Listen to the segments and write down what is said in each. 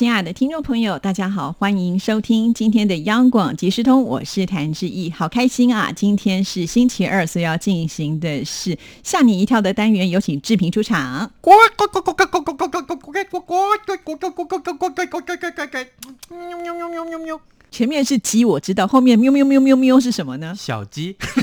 亲爱的听众朋友，大家好，欢迎收听今天的央广即时通，我是谭志毅，好开心啊！今天是星期二，所以要进行的是吓你一跳的单元，有请志平出场。前面是鸡，我知道，后面喵喵喵喵喵是什么呢？小鸡，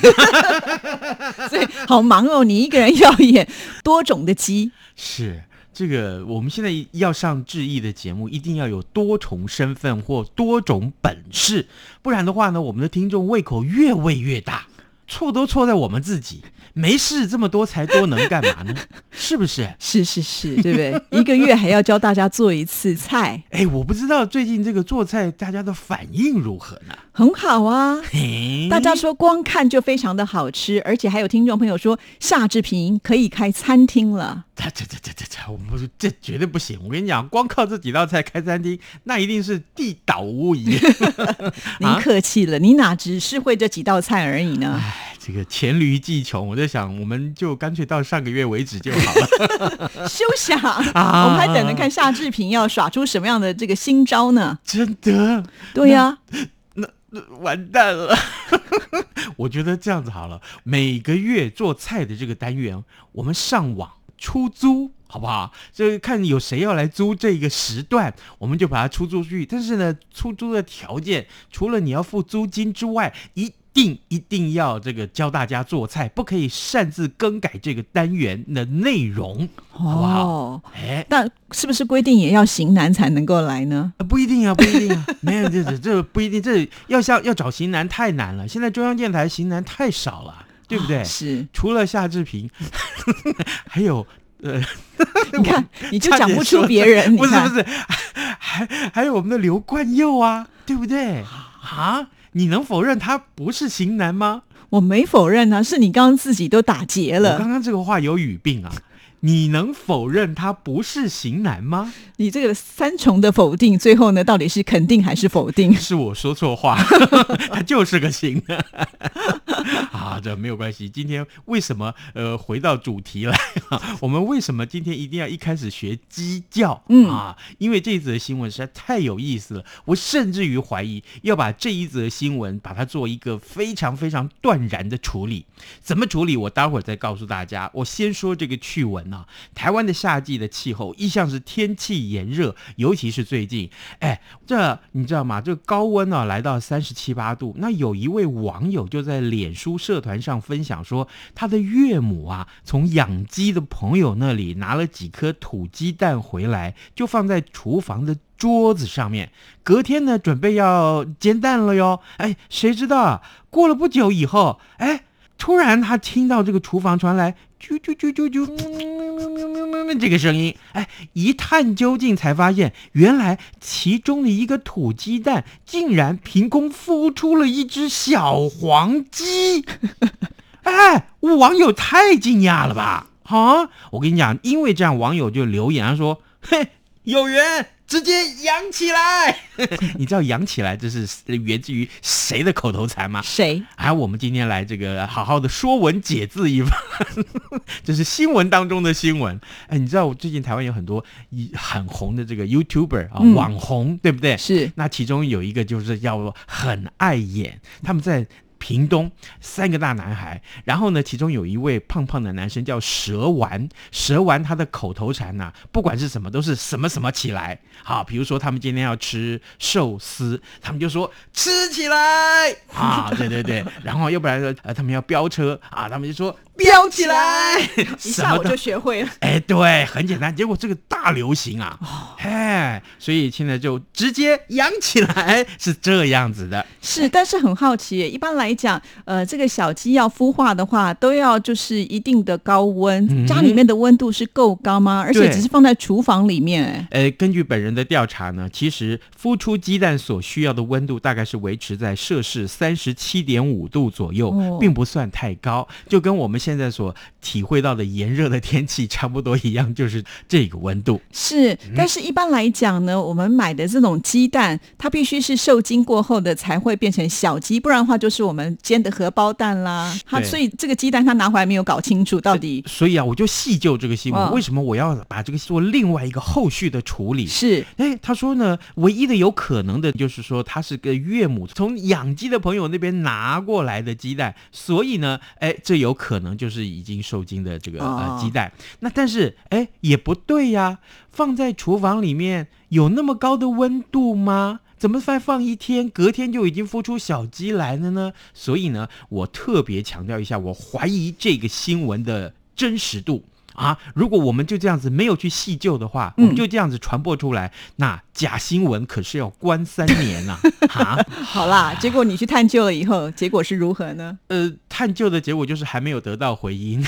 所以好忙哦，你一个人要演多种的鸡，是。这个我们现在要上志毅的节目，一定要有多重身份或多种本事，不然的话呢，我们的听众胃口越喂越大，错都错在我们自己。没事，这么多才多能干嘛呢？是不是？是是是，对不对？一个月还要教大家做一次菜。哎，我不知道最近这个做菜大家的反应如何呢？很好啊，大家说光看就非常的好吃，而且还有听众朋友说夏志平可以开餐厅了。这这这这这这，我们这绝对不行！我跟你讲，光靠这几道菜开餐厅，那一定是地倒无疑。您客气了，你哪只是会这几道菜而已呢？哎，这个黔驴技穷，我在想，我们就干脆到上个月为止就好了。休想！我们还等着看夏志平要耍出什么样的这个新招呢？真的？对呀。完蛋了！我觉得这样子好了，每个月做菜的这个单元，我们上网出租，好不好？就看有谁要来租这个时段，我们就把它出租出去。但是呢，出租的条件除了你要付租金之外，一定一定要这个教大家做菜，不可以擅自更改这个单元的内容，好不好？哎，那是不是规定也要型男才能够来呢？不一定啊，不一定啊，没有这这这不一定，这要像要找型男太难了。现在中央电台型男太少了，对不对？是，除了夏志平，还有呃，你看你就讲不出别人，不是不是，还还有我们的刘冠佑啊，对不对？啊？你能否认他不是型男吗？我没否认啊，是你刚刚自己都打结了。刚刚这个话有语病啊！你能否认他不是型男吗？你这个三重的否定，最后呢，到底是肯定还是否定？是我说错话，他就是个型男。啊，这没有关系。今天为什么呃回到主题来？我们为什么今天一定要一开始学鸡叫？嗯啊，因为这一则新闻实在太有意思了。我甚至于怀疑要把这一则新闻把它做一个非常非常断然的处理。怎么处理？我待会儿再告诉大家。我先说这个趣闻啊，台湾的夏季的气候一向是天气炎热，尤其是最近，哎，这你知道吗？这高温啊来到三十七八度。那有一位网友就在脸书社团上分享说，他的岳母啊，从养鸡的朋友那里拿了几颗土鸡蛋回来，就放在厨房的桌子上面。隔天呢，准备要煎蛋了哟。哎，谁知道过了不久以后，哎，突然他听到这个厨房传来啾啾啾啾啾。这个声音，哎，一探究竟才发现，原来其中的一个土鸡蛋竟然凭空孵出了一只小黄鸡。哎，网友太惊讶了吧？啊，我跟你讲，因为这样，网友就留言说：“嘿，有缘。”直接扬起来，你知道扬起来这是源自于谁的口头禅吗？谁？哎，我们今天来这个好好的说文解字一番，这是新闻当中的新闻。哎，你知道我最近台湾有很多很红的这个 YouTuber 啊，网红，对不对？是。那其中有一个就是叫做很爱演，他们在。屏东三个大男孩，然后呢，其中有一位胖胖的男生叫蛇丸，蛇丸他的口头禅呐，不管是什么都是什么什么起来。好，比如说他们今天要吃寿司，他们就说吃起来啊，对对对，然后要不然说呃他们要飙车啊，他们就说。飙起来，一下我就学会了。哎，对，很简单。结果这个大流行啊，嘿，所以现在就直接养起来，是这样子的。是，但是很好奇，一般来讲，呃，这个小鸡要孵化的话，都要就是一定的高温，家里面的温度是够高吗？而且只是放在厨房里面。哎，呃，根据本人的调查呢，其实孵出鸡蛋所需要的温度大概是维持在摄氏三十七点五度左右，并不算太高，就跟我们。现在所体会到的炎热的天气差不多一样，就是这个温度。是，但是一般来讲呢，我们买的这种鸡蛋，它必须是受精过后的才会变成小鸡，不然的话就是我们煎的荷包蛋啦。它所以这个鸡蛋它拿回来没有搞清楚到底所以啊，我就细究这个新闻，嗯为什么我要把这个做另外一个后续的处理？是哎，他说呢，唯一的有可能的就是说，他是个岳母从养鸡的朋友那边拿过来的鸡蛋，所以呢，哎，这有可能就是已经受精的这个、哦呃鸡蛋。那但是哎，也不对呀，放在厨房里面有那么高的温度吗？怎么再放一天，隔天就已经孵出小鸡来了呢？所以呢，我特别强调一下，我怀疑这个新闻的真实度。啊！如果我们就这样子没有去细究的话，我们嗯就这样子传播出来，那假新闻可是要关三年呐、啊！好啦。结果你去探究了以后，结果是如何呢？呃，探究的结果就是还没有得到回音。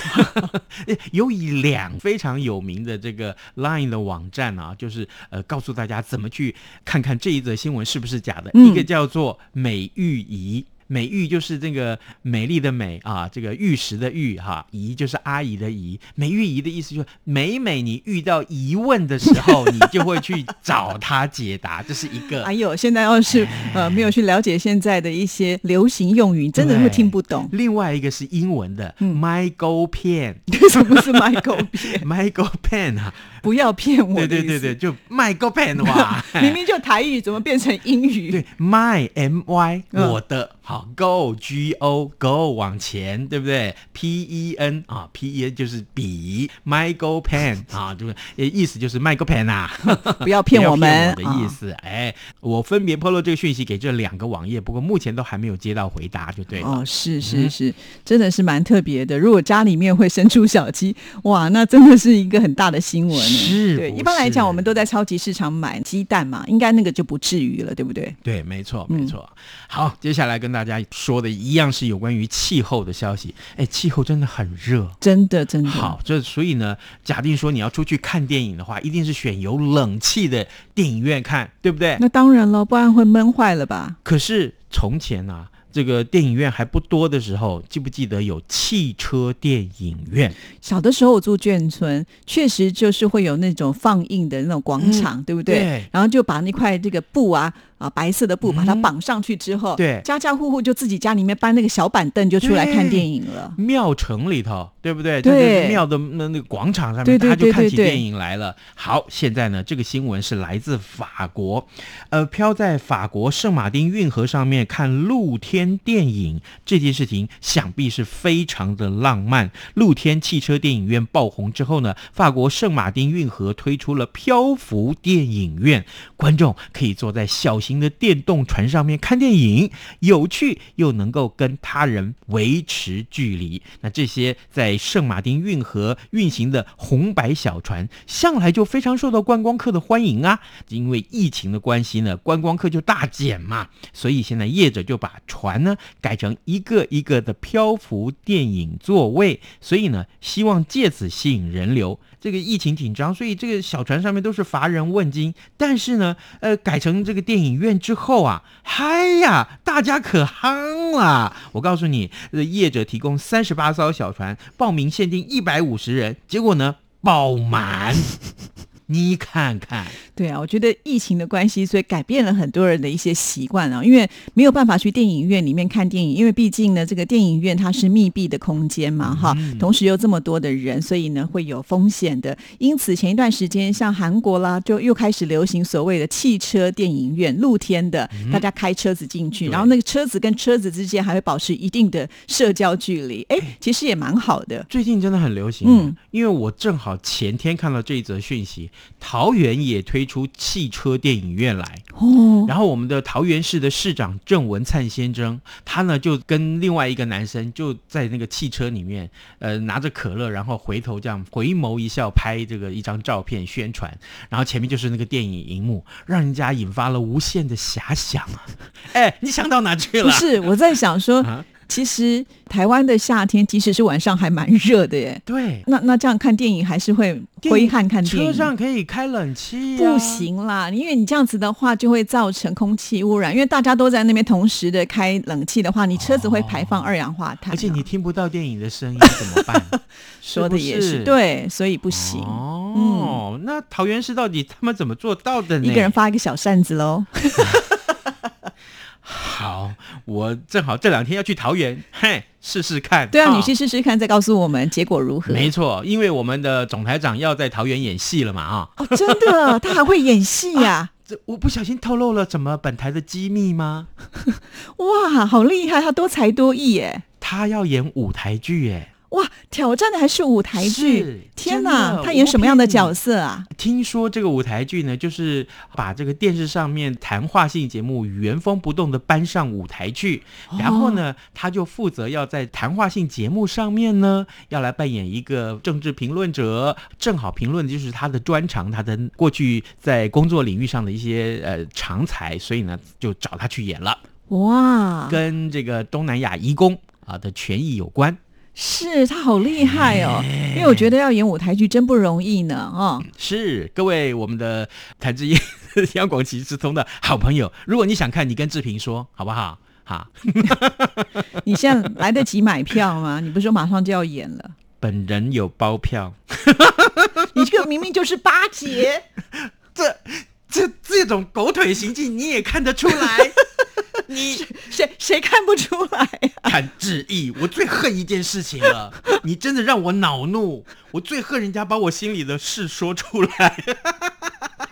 有以两非常有名的这个 Line 的网站啊，就是呃告诉大家怎么去看看这一则新闻是不是假的。嗯一个叫做美玉仪。美玉就是这个美丽的美啊，这个玉石的玉哈，姨就是阿姨的姨。美玉姨的意思就是每每你遇到疑问的时候，你就会去找她解答，这是一个 哎呦，现在要是呃没有去了解现在的一些流行用语，真的会听不懂。另外一个是英文的、嗯 Michael Pen。什么是 Michael 骗？Michael Pen 啊，不要骗我对。对对对，就 Michael Pen 哇，明明就台语，怎么变成英语？对 My M Y 嗯我的好 Go G O Go 往前，对不对？P E N 啊，P E N 就是笔，Michael Pen 啊，就是呃意思就是 Michael Pen 啊，不要骗我们的意思。哎，我分别透露这个讯息给这两个网页，不过目前都还没有接到回答，就对了。哦，是嗯是是，真的是蛮特别的。如果家里面会生出小鸡，哇，那真的是一个很大的新闻呢。对，是不一般来讲，我们都在超级市场买鸡蛋嘛，应该那个就不至于了，对不对？对，没错，嗯没错。好，接下来跟大家说的一样是有关于气候的消息。哎，气候真的很热。真的真的。好，这所以呢，假定说你要出去看电影的话，一定是选有冷气的电影院看，对不对？那当然了，不然会闷坏了吧？可是从前啊，这个电影院还不多的时候，记不记得有汽车电影院？小的时候我住眷村，确实就是会有那种放映的那种广场，对不对？对然后就把那块这个布啊啊白色的布把它绑上去之后，对家家户户就自己家里面搬那个小板凳就出来看电影了。庙城里头，对不对？对就是庙的那那个广场上面，大家就看起电影来了。好，现在呢，这个新闻是来自法国，呃，飘在法国圣马丁运河上面看露天电影这件事情，想必是非常的浪漫。露天汽车电影院爆红之后呢，法国圣马丁运河推出了漂浮电影院，观众可以坐在小型的电动船上面看电影，有趣又能够跟他人维持距离。那这些在圣马丁运河运行的红白小船，向来就非常受到观光客的欢迎啊。因为疫情的关系呢，观光客就大减嘛，所以现在业者就把船呢改成一个一个的漂浮电影座位，所以呢，希望借此吸引人流。这个疫情紧张，所以这个小船上面都是乏人问津。但是呢，呃，改成这个电影院之后啊，嗨呀，大家可夯了！我告诉你，呃，业者提供三十八艘小船，报名限定一百五十人，结果呢，爆满。你看看，对啊，我觉得疫情的关系，所以改变了很多人的一些习惯啊，因为没有办法去电影院里面看电影，因为毕竟呢，这个电影院它是密闭的空间嘛，哈，同时又这么多的人，所以呢会有风险的。因此前一段时间，像韩国啦，就又开始流行所谓的汽车电影院，露天的，大家开车子进去，对。然后那个车子跟车子之间还会保持一定的社交距离，哎，其实也蛮好的。最近真的很流行，嗯，因为我正好前天看到这一则讯息，桃园也推出汽车电影院来，哦，然后我们的桃园市的市长郑文灿先生，他呢就跟另外一个男生就在那个汽车里面，呃，拿着可乐，然后回头这样回眸一笑，拍这个一张照片宣传，然后前面就是那个电影荧幕，让人家引发了无限的遐想啊！哎，你想到哪去了？不是，我在想说。啊其实台湾的夏天，即使是晚上，还蛮热的耶。对，那那这样看电影还是会挥汗看电影。车上可以开冷气、不行啦，因为你这样子的话，就会造成空气污染。因为大家都在那边同时的开冷气的话，你车子会排放二氧化碳，而且你听不到电影的声音怎么办？说的也是对，所以不行。哦，那桃园市到底他们怎么做到的呢？一个人发一个小扇子喽。好，我正好这两天要去桃园，嘿，试试看。对啊，你去试试看，再告诉我们结果如何。没错，因为我们的总台长要在桃园演戏了嘛，啊。哦，真的，他还会演戏呀？这我不小心透露了什么本台的机密吗？哇，好厉害，他多才多艺耶！他要演舞台剧耶。哇，挑战的还是舞台剧！天哪，他演什么样的角色啊？听说这个舞台剧呢，就是把这个电视上面谈话性节目原封不动的搬上舞台去，然后呢，他就负责要在谈话性节目上面呢，要来扮演一个政治评论者，正好评论的就是他的专长，他的过去在工作领域上的一些呃长才，所以呢，就找他去演了。哇，跟这个东南亚移工啊的权益有关。是他好厉害哦，因为我觉得要演舞台剧真不容易呢啊！是各位我们的谭志毅 央广骑士通的好朋友，如果你想看，你跟志平说好不好？哈，你现在来得及买票吗？你不是说马上就要演了？本人有包票，你这个明明就是八节，这这这种狗腿行径你也看得出来。你谁谁看不出来呀？看志毅，我最恨一件事情了。你真的让我恼怒，我最恨人家把我心里的事说出来。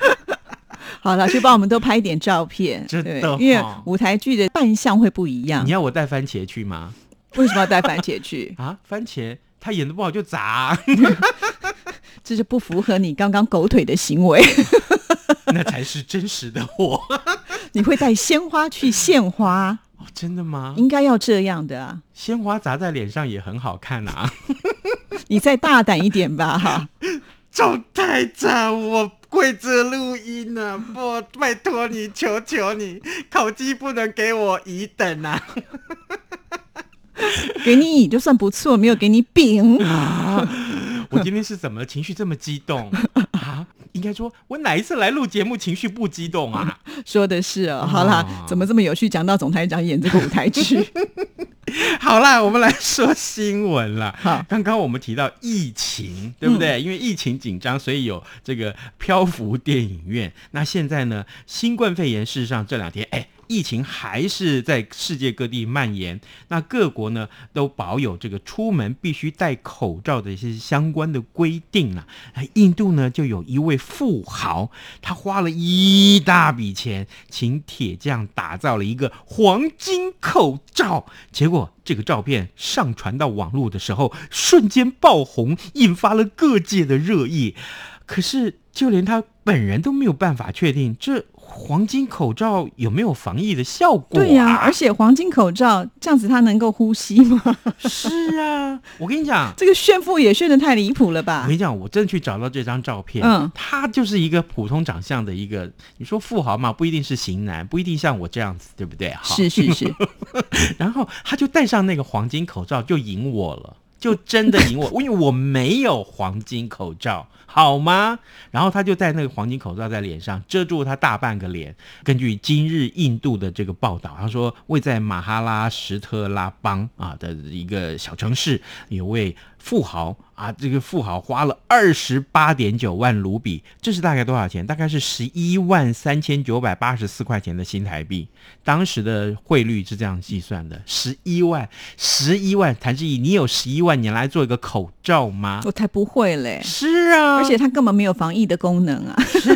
好了，就帮我们都拍一点照片，真的，因为舞台剧的扮相会不一样。你要我带番茄去吗？为什么要带番茄去啊？番茄他演的不好就砸，这是不符合你刚刚狗腿的行为。那才是真实的我。你会带鲜花去献花？哦，真的吗？应该要这样的啊！鲜花砸在脸上也很好看啊！你再大胆一点吧，哈！赵太长，我跪着录音呢，不，拜托你，求求你，烤鸡不能给我乙等啊！给你乙就算不错，没有给你丙啊！我今天是怎么情绪这么激动啊？应该说，我哪一次来录节目情绪不激动啊？说的是哦。好啦，怎么这么有趣？讲到总台长演这个舞台剧。好啦，我们来说新闻了。好，刚刚我们提到疫情，对不对？因为疫情紧张，所以有这个漂浮电影院。那现在呢，新冠肺炎事实上这两天，哎。疫情还是在世界各地蔓延，那各国呢都保有这个出门必须戴口罩的一些相关的规定啊。印度呢就有一位富豪，他花了一大笔钱，请铁匠打造了一个黄金口罩，结果这个照片上传到网络的时候，瞬间爆红，引发了各界的热议。可是就连他本人都没有办法确定这。黄金口罩有没有防疫的效果？对呀，而且黄金口罩这样子，他能够呼吸吗？是啊，我跟你讲，这个炫富也炫的太离谱了吧？我跟你讲，我真的去找到这张照片，嗯，他就是一个普通长相的一个，你说富豪嘛，不一定是型男，不一定像我这样子，对不对？是是是，然后他就戴上那个黄金口罩，就赢我了。就真的赢我，因为我没有黄金口罩，好吗？然后他就戴那个黄金口罩在脸上，遮住他大半个脸。根据今日印度的这个报道，他说，位在马哈拉什特拉邦啊的一个小城市，有位。富豪啊，这个富豪花了二十八点九万卢比，这是大概多少钱？大概是十一万三千九百八十四块钱的新台币。当时的汇率是这样计算的：十一万，十一万。谭志毅，你有十一万，你来做一个口罩吗？我才不会嘞！是啊，而且它根本没有防疫的功能啊！是，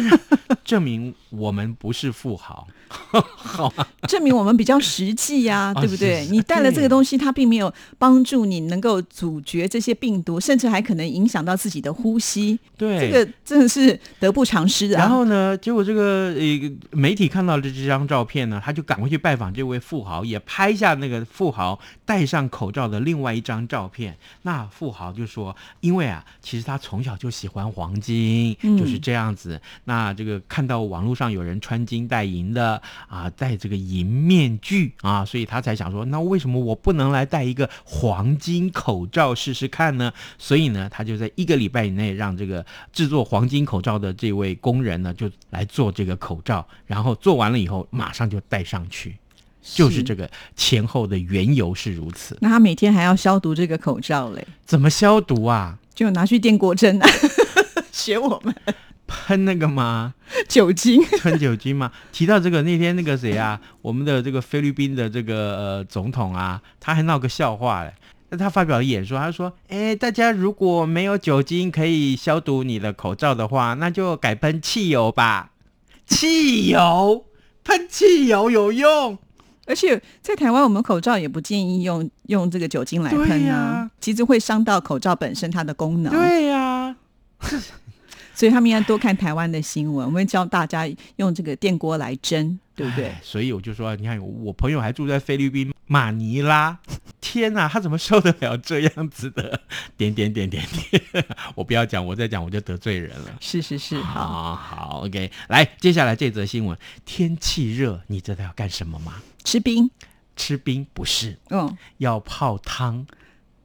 证明我们不是富豪。好，证明我们比较实际呀，对不对？你带了这个东西，它并没有帮助你能够阻绝这些病毒，甚至还可能影响到自己的呼吸。对，这个真的是得不偿失啊。然后呢，结果这个呃媒体看到了这张照片呢，他就赶快去拜访这位富豪，也拍下那个富豪戴上口罩的另外一张照片。那富豪就说：“因为啊，其实他从小就喜欢黄金，就是这样子。那这个看到网络上有人穿金戴银的啊，戴这个银面具啊，所以他才想说，那为什么我不能来戴一个黄金口罩试试看呢？所以呢，他就在一个礼拜以内让这个制作黄金口罩的这位工人呢，就来做这个口罩，然后做完了以后，马上就戴上去。就是这个前后的缘由是如此。那他每天还要消毒这个口罩嘞？怎么消毒啊？就拿去电锅蒸啊，学我们喷那个吗？酒精？喷酒精吗？提到这个，那天那个谁啊，我们的这个菲律宾的这个呃总统啊，他还闹个笑话嘞。那他发表演说，他说：“哎，大家如果没有酒精可以消毒你的口罩的话，那就改喷汽油吧。汽油，喷汽油有用。”而且在台湾，我们口罩也不建议用用这个酒精来喷啊，其实会伤到口罩本身它的功能。对呀，所以他们应该多看台湾的新闻。我们教大家用这个电锅来蒸，对不对？所以我就说，你看，我朋友还住在菲律宾马尼拉，天哪，他怎么受得了这样子的点点点点点？我不要讲，我再讲我就得罪人了。是是是，好好，OK，来，接下来这则新闻，天气热，你知道要干什么吗？吃冰，吃冰不是，嗯，要泡汤，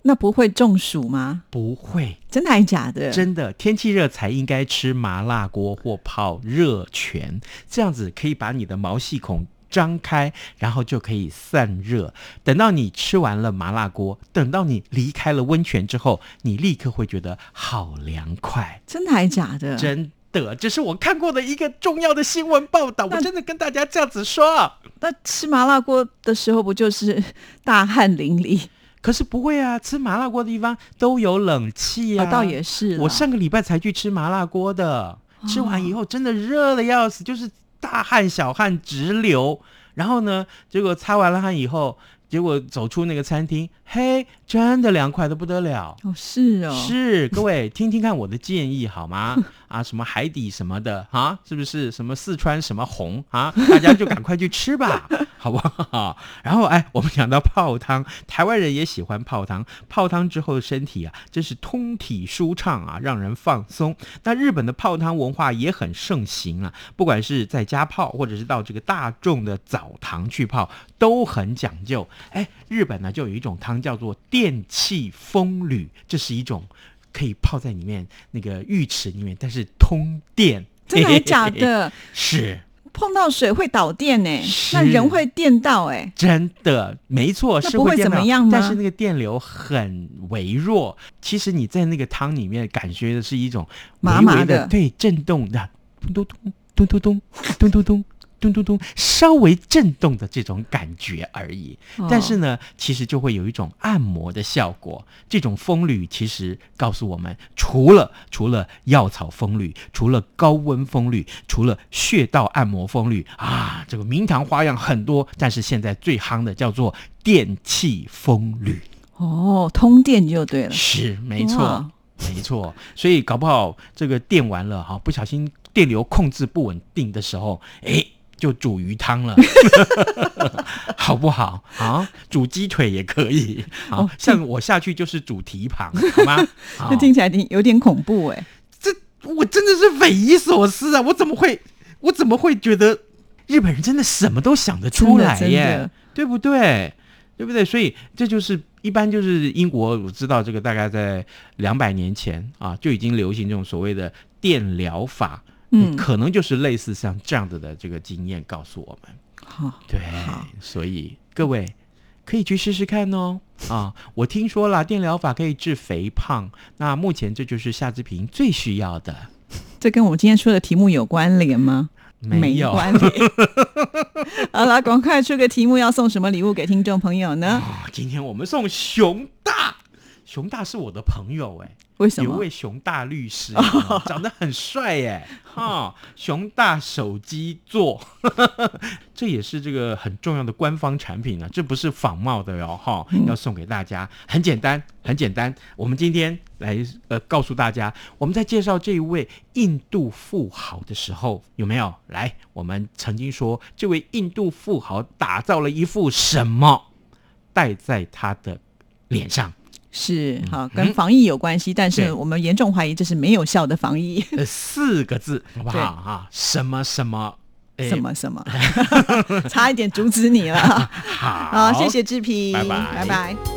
那不会中暑吗？不会，真的还是假的？真的，天气热才应该吃麻辣锅或泡热泉，这样子可以把你的毛细孔张开，然后就可以散热。等到你吃完了麻辣锅，等到你离开了温泉之后，你立刻会觉得好凉快。真的还是假的？真。的，这是我看过的一个重要的新闻报道。我真的跟大家这样子说。那吃麻辣锅的时候不就是大汗淋漓？可是不会啊，吃麻辣锅的地方都有冷气啊。倒也是，我上个礼拜才去吃麻辣锅的，吃完以后真的热的要死，就是大汗小汗直流。然后呢，结果擦完了汗以后。结果走出那个餐厅，嘿，真的凉快的不得了。哦，是哦，是各位听听看我的建议好吗？啊，什么海底什么的啊，是不是什么四川什么红啊？大家就赶快去吃吧，好不好？然后哎，我们讲到泡汤，台湾人也喜欢泡汤。泡汤之后的身体啊，真是通体舒畅啊，让人放松。那日本的泡汤文化也很盛行啊，不管是在家泡，或者是到这个大众的澡堂去泡，都很讲究。哎，日本呢就有一种汤叫做电气风吕，这是一种可以泡在里面那个浴池里面，但是通电，真的假的？是碰到水会导电呢？那人会电到哎？真的没错，是会怎么样但是那个电流很微弱，其实你在那个汤里面感觉的是一种麻麻的，对，震动的咚咚咚咚咚咚咚咚。咚咚咚，稍微震动的这种感觉而已。但是呢，其实就会有一种按摩的效果。这种风吕其实告诉我们，除了除了药草风吕，除了高温风吕，除了穴道按摩风吕啊，这个名堂花样很多。但是现在最夯的叫做电气风吕。哦，通电就对了。是，没错，没错。所以搞不好这个电完了哈，不小心电流控制不稳定的时候，哎。就煮鱼汤了，好不好啊？煮鸡腿也可以，好像我下去就是煮蹄膀，好吗？这听起来有点恐怖哎，这我真的是匪夷所思啊！我怎么会，我怎么会觉得日本人真的什么都想得出来耶？对不对？对不对？所以这就是一般就是英国，我知道这个大概在两百年前啊就已经流行这种所谓的电疗法。嗯，可能就是类似像这样子的这个经验告诉我们，好，对，所以各位可以去试试看哦。啊，我听说了电疗法可以治肥胖，那目前这就是夏志平最需要的。这跟我们今天说的题目有关联吗？没有关联。好了，赶快出个题目，要送什么礼物给听众朋友呢？今天我们送熊大，熊大是我的朋友哎。为什么？有位熊大律师，长得很帅耶！哈，熊大手机座，这也是这个很重要的官方产品啊。这不是仿冒的哟，哈，要送给大家。很简单，很简单。我们今天来呃告诉大家，我们在介绍这一位印度富豪的时候，有没有？来，我们曾经说这位印度富豪打造了一副什么戴在他的脸上？是好，跟防疫有关系，但是我们严重怀疑这是没有效的防疫。呃，四个字，好不好对啊？什么什么？哎什么什么，差一点阻止你了。好，好，谢谢志平，拜拜拜拜。